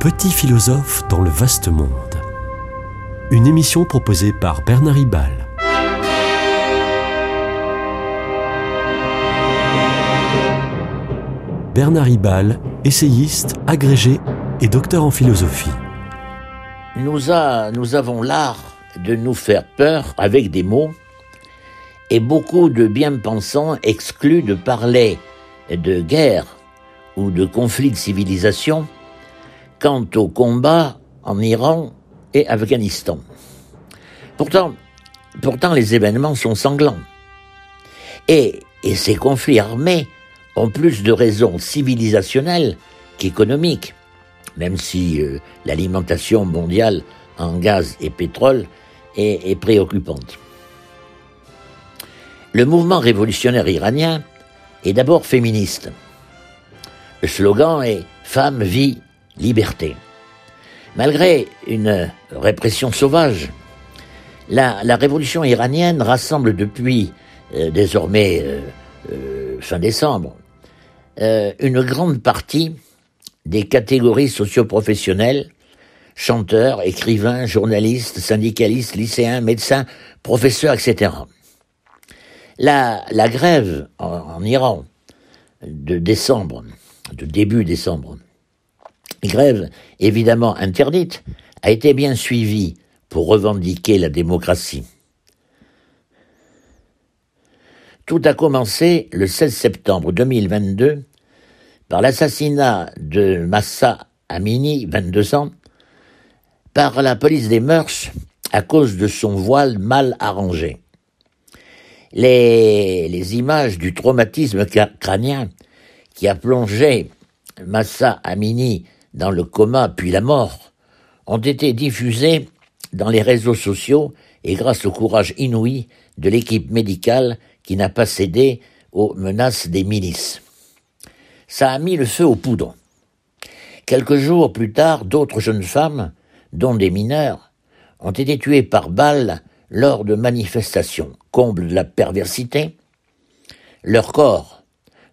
Petit philosophe dans le vaste monde. Une émission proposée par Bernard Ribal. Bernard Ribal, essayiste, agrégé et docteur en philosophie. Nous, avons l'art de nous faire peur avec des mots et beaucoup de bien-pensants excluent de parler de guerre ou de conflit de civilisation quant au combat en Iran et Afghanistan. Pourtant, les événements sont sanglants. Et, ces conflits armés ont plus de raisons civilisationnelles qu'économiques, même si euh, l'alimentation mondiale en gaz et pétrole est, est préoccupante. Le mouvement révolutionnaire iranien est d'abord féministe. Le slogan est Femme, vie, liberté. Malgré une répression sauvage, la, révolution iranienne rassemble depuis euh, désormais euh, euh, fin décembre une grande partie des catégories socioprofessionnelles, chanteurs, écrivains, journalistes, syndicalistes, lycéens, médecins, professeurs, etc. La, la grève en, en Iran de décembre, de début décembre, grève évidemment interdite, a été bien suivie pour revendiquer la démocratie. Tout a commencé le 16 septembre 2022 par l'assassinat de Massa Amini, 22 ans, par la police des mœurs à cause de son voile mal arrangé. Les, les images du traumatisme crânien qui a plongé Massa Amini dans le coma puis la mort ont été diffusées dans les réseaux sociaux et grâce au courage inouï de l'équipe médicale qui n'a pas cédé aux menaces des milices. Ça a mis le feu aux poudres. Quelques jours plus tard, d'autres jeunes femmes, dont des mineurs, ont été tuées par balles lors de manifestations. Comble de la perversité, leurs corps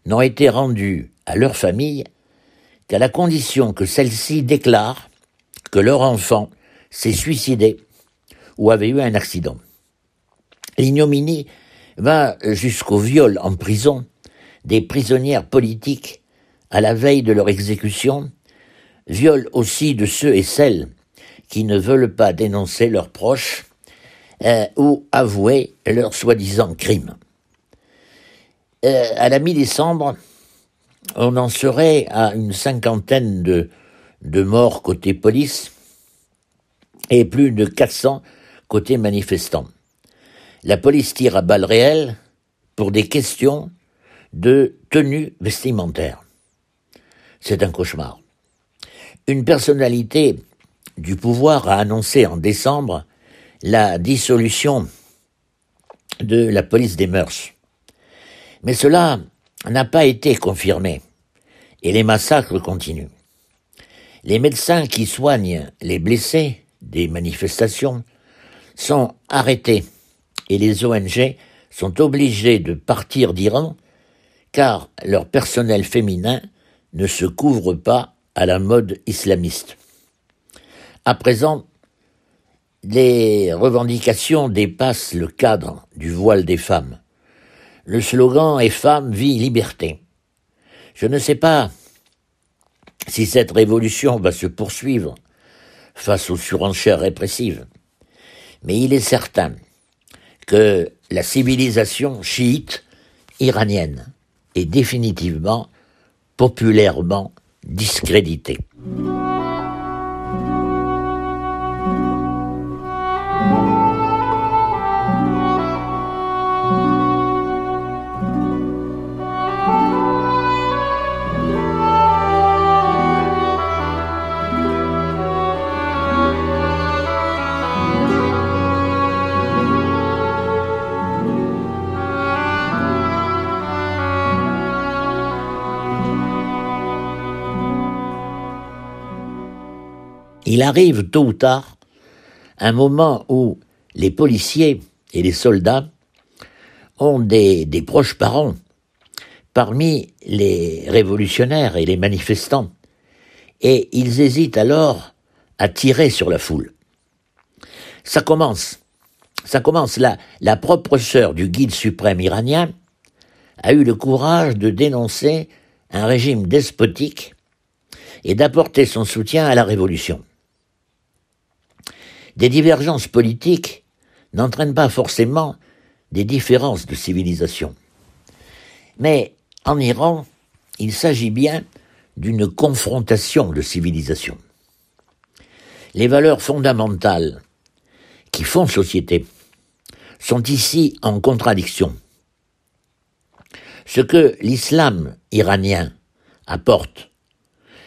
n'ont été rendus à leur famille qu'à la condition que celle-ci déclare que leur enfant s'est suicidé ou avait eu un accident. L'ignominie va jusqu'au viol en prison des prisonnières politiques à la veille de leur exécution, viol aussi de ceux et celles qui ne veulent pas dénoncer leurs proches euh, ou avouer leurs soi-disant crimes. Euh, à la mi-décembre, on en serait à une cinquantaine de, morts côté police et plus de 400 côté manifestants. La police tire à balles réelles pour des questions de tenue vestimentaire. C'est un cauchemar. Une personnalité du pouvoir a annoncé en décembre la dissolution de la police des mœurs. Mais cela n'a pas été confirmé et les massacres continuent. Les médecins qui soignent les blessés des manifestations sont arrêtés et les ONG sont obligés de partir d'Iran car leur personnel féminin ne se couvre pas à la mode islamiste. À présent, les revendications dépassent le cadre du voile des femmes. Le slogan est Femme, vie, liberté. Je ne sais pas si cette révolution va se poursuivre face aux surenchères répressives, mais il est certain que la civilisation chiite iranienne est définitivement, populairement discréditée. Il arrive tôt ou tard un moment où les policiers et les soldats ont des, proches parents parmi les révolutionnaires et les manifestants. et ils hésitent alors à tirer sur la foule. Ça commence. Ça commence. La propre sœur du guide suprême iranien a eu le courage de dénoncer un régime despotique et d'apporter son soutien à la révolution. Des divergences politiques n'entraînent pas forcément des différences de civilisation. Mais en Iran, il s'agit bien d'une confrontation de civilisation. Les valeurs fondamentales qui font société sont ici en contradiction. Ce que l'islam iranien apporte,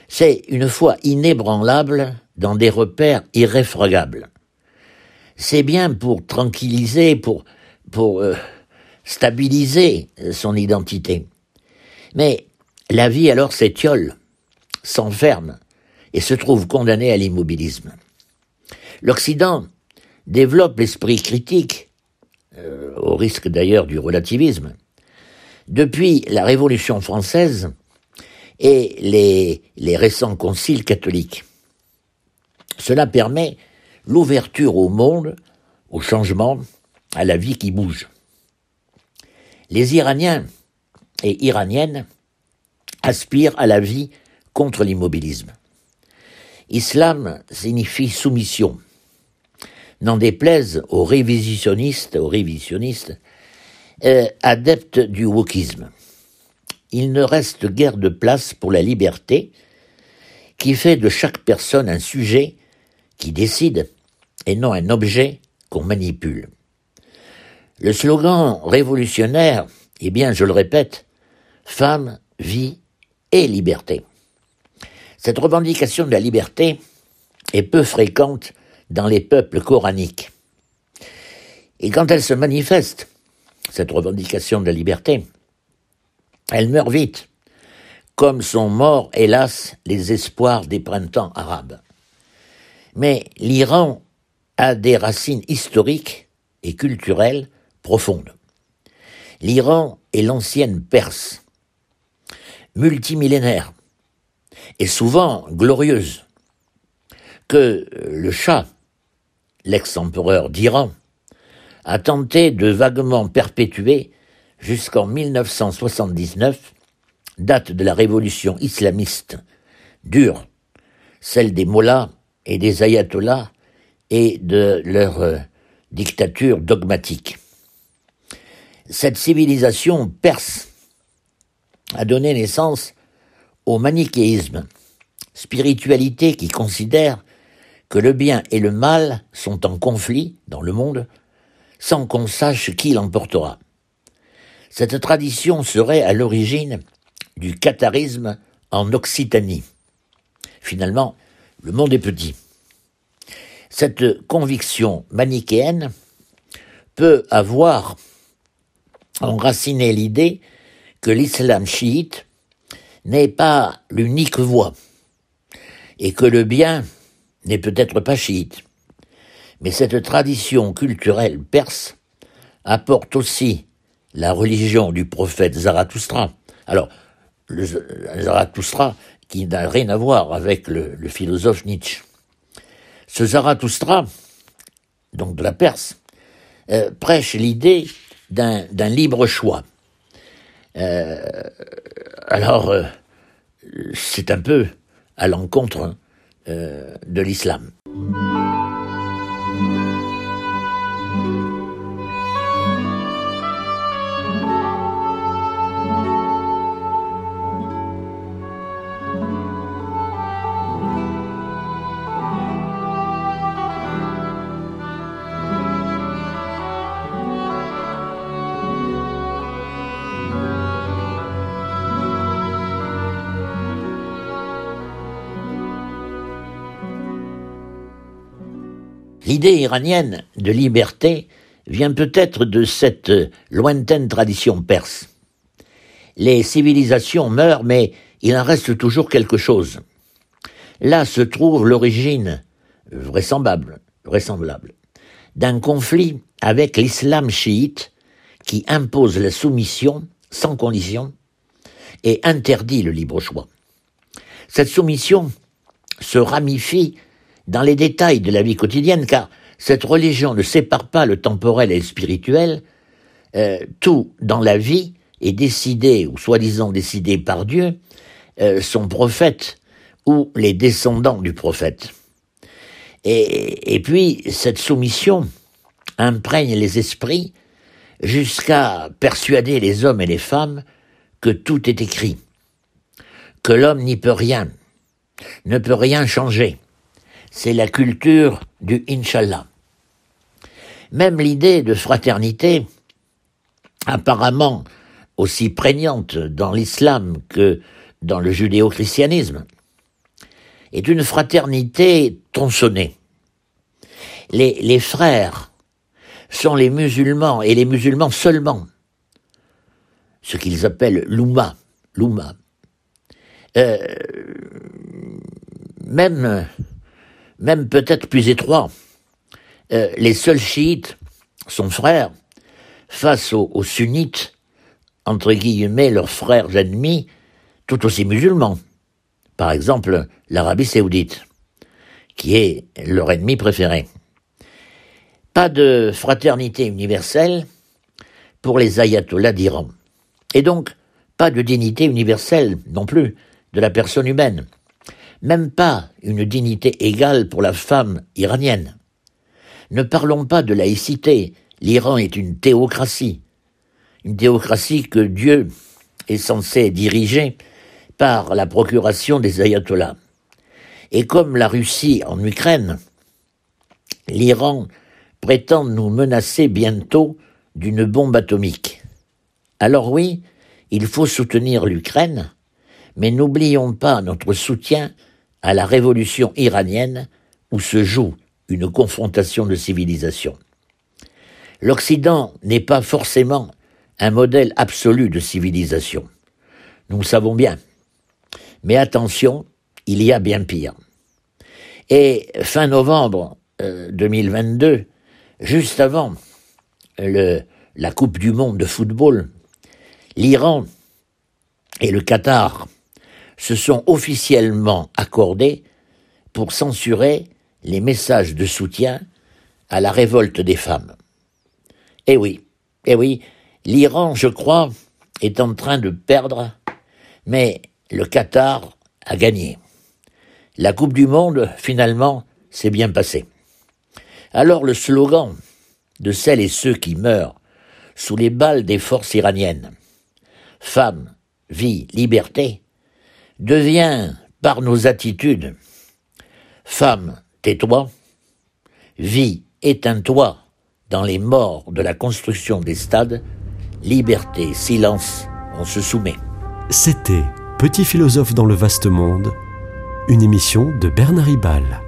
c'est une foi inébranlable dans des repères irréfragables. C'est bien pour tranquilliser, pour, euh, stabiliser son identité. Mais la vie alors s'étiole, s'enferme et se trouve condamnée à l'immobilisme. L'Occident développe l'esprit critique, euh, au risque d'ailleurs du relativisme, depuis la Révolution française et les récents conciles catholiques. Cela permet l'ouverture au monde, au changement, à la vie qui bouge. Les Iraniens et Iraniennes aspirent à la vie contre l'immobilisme. Islam signifie soumission. N'en déplaise aux révisionnistes, aux révisionnistes, euh, adeptes du wokisme. Il ne reste guère de place pour la liberté, qui fait de chaque personne un sujet qui décide et non un objet qu'on manipule. Le slogan révolutionnaire est bien, je le répète, femme, vie et liberté. Cette revendication de la liberté est peu fréquente dans les peuples coraniques. Et quand elle se manifeste, cette revendication de la liberté, elle meurt vite, comme sont morts, hélas, les espoirs des printemps arabes. Mais l'Iran a des racines historiques et culturelles profondes. L'Iran est l'ancienne Perse, multimillénaire et souvent glorieuse, que le Shah, l'ex-empereur d'Iran, a tenté de vaguement perpétuer jusqu'en 1979, date de la révolution islamiste dure, celle des mollahs et des ayatollahs et de leur euh, dictature dogmatique. Cette civilisation perse a donné naissance au manichéisme, spiritualité qui considère que le bien et le mal sont en conflit dans le monde sans qu'on sache qui l'emportera. Cette tradition serait à l'origine du catharisme en Occitanie. Finalement, le monde est petit. Cette conviction manichéenne peut avoir enraciné l'idée que l'islam chiite n'est pas l'unique voie et que le bien n'est peut-être pas chiite. Mais cette tradition culturelle perse apporte aussi la religion du prophète Zarathustra. Alors, le Zarathustra qui n'a rien à voir avec le, philosophe Nietzsche. Ce Zarathustra, donc de la Perse, euh, prêche l'idée d'un libre choix. Euh, alors, euh, c'est un peu à l'encontre de l'islam. L'idée iranienne de liberté vient peut-être de cette lointaine tradition perse. Les civilisations meurent, mais il en reste toujours quelque chose. Là se trouve l'origine vraisemblable, vraisemblable d'un conflit avec l'islam chiite qui impose la soumission sans condition et interdit le libre choix. Cette soumission se ramifie dans les détails de la vie quotidienne, car cette religion ne sépare pas le temporel et le spirituel. Euh, tout dans la vie est décidé, ou soi-disant décidé par Dieu, euh, son prophète ou les descendants du prophète. Et, et puis, cette soumission imprègne les esprits jusqu'à persuader les hommes et les femmes que tout est écrit, que l'homme n'y peut rien, ne peut rien changer. C'est la culture du Inshallah. Même l'idée de fraternité, apparemment aussi prégnante dans l'islam que dans le judéo-christianisme, est une fraternité tronçonnée. Les, les frères sont les musulmans, et les musulmans seulement, ce qu'ils appellent l'Ouma, l'Ouma. Euh, même, même peut-être plus étroit, euh, les seuls chiites, son frère, face aux, sunnites, entre guillemets, leurs frères ennemis, tout aussi musulmans. Par exemple, l'Arabie saoudite, qui est leur ennemi préféré. Pas de fraternité universelle pour les ayatollahs d'Iran. Et donc, pas de dignité universelle non plus de la personne humaine. Même pas une dignité égale pour la femme iranienne. Ne parlons pas de laïcité. L'Iran est une théocratie. Une théocratie que Dieu est censé diriger par la procuration des ayatollahs. Et comme la Russie en Ukraine, l'Iran prétend nous menacer bientôt d'une bombe atomique. Alors oui, il faut soutenir l'Ukraine, mais n'oublions pas notre soutien à la révolution iranienne où se joue une confrontation de civilisation. L'Occident n'est pas forcément un modèle absolu de civilisation. Nous le savons bien. Mais attention, il y a bien pire. Et fin novembre 2022, euh, juste avant la Coupe du Monde de football, l'Iran et le Qatar se sont officiellement accordés pour censurer les messages de soutien à la révolte des femmes. Eh oui, eh oui, l'Iran, je crois, est en train de perdre, mais le Qatar a gagné. La Coupe du Monde, finalement, s'est bien passée. Alors le slogan de celles et ceux qui meurent sous les balles des forces iraniennes, femme, vie, liberté, devient par nos attitudes, femme, tais-toi, vie, éteins-toi dans les morts de la construction des stades, liberté, silence, on se soumet. C'était Petit philosophe dans le vaste monde, une émission de Bernard Ribal.